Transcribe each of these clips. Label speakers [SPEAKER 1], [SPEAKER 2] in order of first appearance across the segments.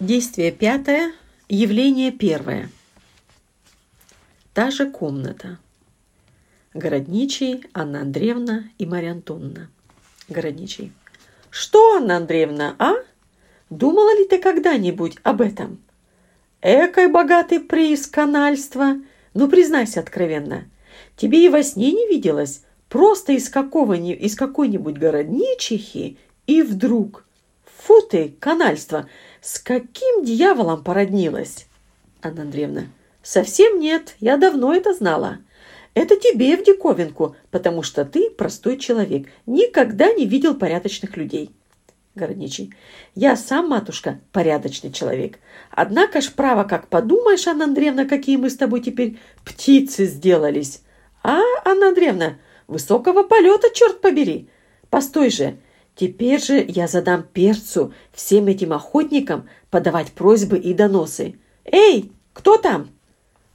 [SPEAKER 1] Действие пятое. Явление первое. Та же комната. Городничий, Анна Андреевна и Марья Антоновна. Городничий. Что, Анна Андреевна, а? Думала ли ты когда-нибудь об этом? Экой богатый приз канальства. Ну, признайся откровенно. Тебе и во сне не виделось? Просто из, какого из какой-нибудь городничихи и вдруг... Фу ты, канальство! С каким дьяволом породнилась? Анна Андреевна. Совсем нет, я давно это знала. Это тебе в диковинку, потому что ты простой человек, никогда не видел порядочных людей. Городничий. Я сам, матушка, порядочный человек. Однако ж, право, как подумаешь, Анна Андреевна, какие мы с тобой теперь птицы сделались. А, Анна Андреевна, высокого полета, черт побери. Постой же, Теперь же я задам перцу всем этим охотникам подавать просьбы и доносы. «Эй, кто там?»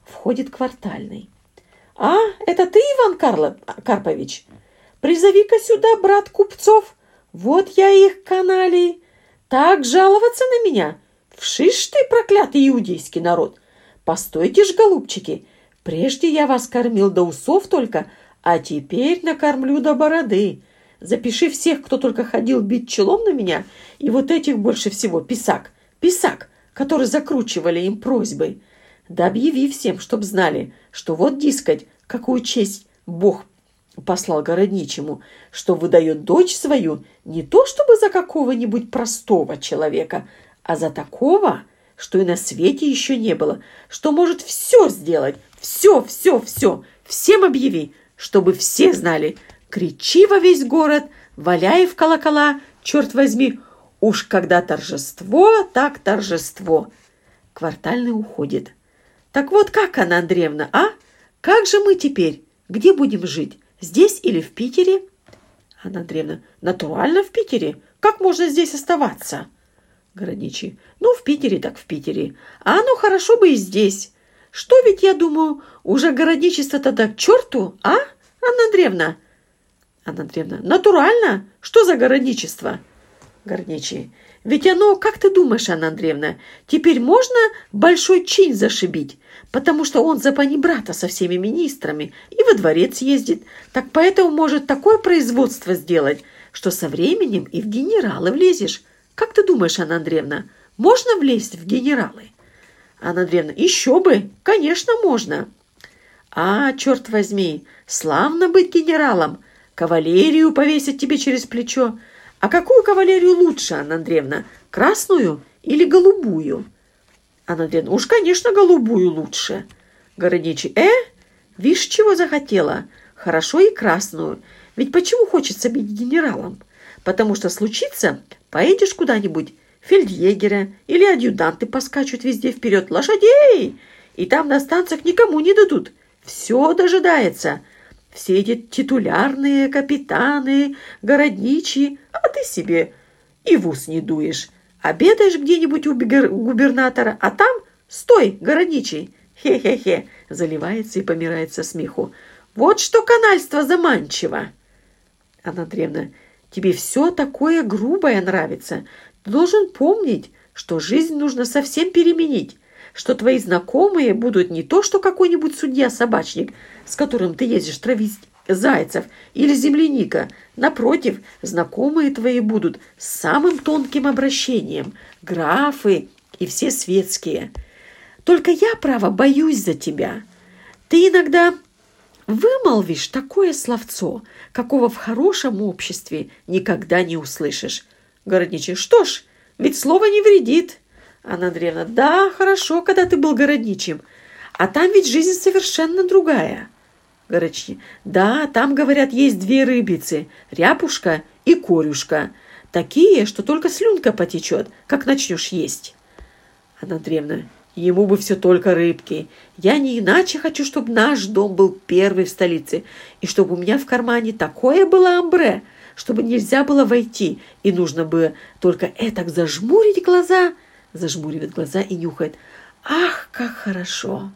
[SPEAKER 1] Входит квартальный. «А, это ты, Иван Карло... Карпович? Призови-ка сюда, брат купцов. Вот я их канали. Так жаловаться на меня? Вшишь ты, проклятый иудейский народ! Постойте ж, голубчики, прежде я вас кормил до усов только, а теперь накормлю до бороды. Запиши всех, кто только ходил бить челом на меня, и вот этих больше всего, писак, писак, который закручивали им просьбой. Да объяви всем, чтоб знали, что вот, дискать, какую честь Бог послал городничему, что выдает дочь свою не то чтобы за какого-нибудь простого человека, а за такого, что и на свете еще не было, что может все сделать, все, все, все, всем объяви, чтобы все знали, Кричи во весь город, валяй в колокола, черт возьми, уж когда торжество, так торжество. Квартальный уходит. Так вот как, Анна Андреевна, а? Как же мы теперь? Где будем жить? Здесь или в Питере? Анна Андреевна, натурально в Питере. Как можно здесь оставаться? Городничий, ну, в Питере так в Питере. А ну, хорошо бы и здесь. Что ведь, я думаю, уже городничество-то так к черту, а, Анна Андреевна? Анна Андреевна. Натурально? Что за городничество? Горничий. Ведь оно, как ты думаешь, Анна Андреевна, теперь можно большой чин зашибить, потому что он за панибрата со всеми министрами и во дворец ездит. Так поэтому может такое производство сделать, что со временем и в генералы влезешь. Как ты думаешь, Анна Андреевна, можно влезть в генералы? Анна Андреевна, еще бы, конечно, можно. А, черт возьми, славно быть генералом, Кавалерию повесить тебе через плечо. А какую кавалерию лучше, Анна Андреевна? Красную или голубую? Анна Андреевна, уж, конечно, голубую лучше. Городничий, э, видишь, чего захотела? Хорошо и красную. Ведь почему хочется быть генералом? Потому что случится, поедешь куда-нибудь, фельдъегеря или адъютанты поскачут везде вперед лошадей, и там на станциях никому не дадут. Все дожидается все эти титулярные капитаны, городничьи, а ты себе и в ус не дуешь. Обедаешь где-нибудь у губернатора, а там стой, городничий. Хе-хе-хе, заливается и помирает со смеху. Вот что канальство заманчиво. Анна Андреевна, тебе все такое грубое нравится. Ты должен помнить, что жизнь нужно совсем переменить что твои знакомые будут не то, что какой-нибудь судья-собачник, с которым ты ездишь травить зайцев или земляника. Напротив, знакомые твои будут с самым тонким обращением, графы и все светские. Только я, право, боюсь за тебя. Ты иногда вымолвишь такое словцо, какого в хорошем обществе никогда не услышишь. Городничий, что ж, ведь слово не вредит. Анна Андреевна, да, хорошо, когда ты был городничим. А там ведь жизнь совершенно другая. Городчий, да, там, говорят, есть две рыбицы, ряпушка и корюшка. Такие, что только слюнка потечет, как начнешь есть. Анна Андреевна, ему бы все только рыбки. Я не иначе хочу, чтобы наш дом был первый в столице, и чтобы у меня в кармане такое было амбре, чтобы нельзя было войти, и нужно бы только этак зажмурить глаза — зажмуривает глаза и нюхает. «Ах, как хорошо!»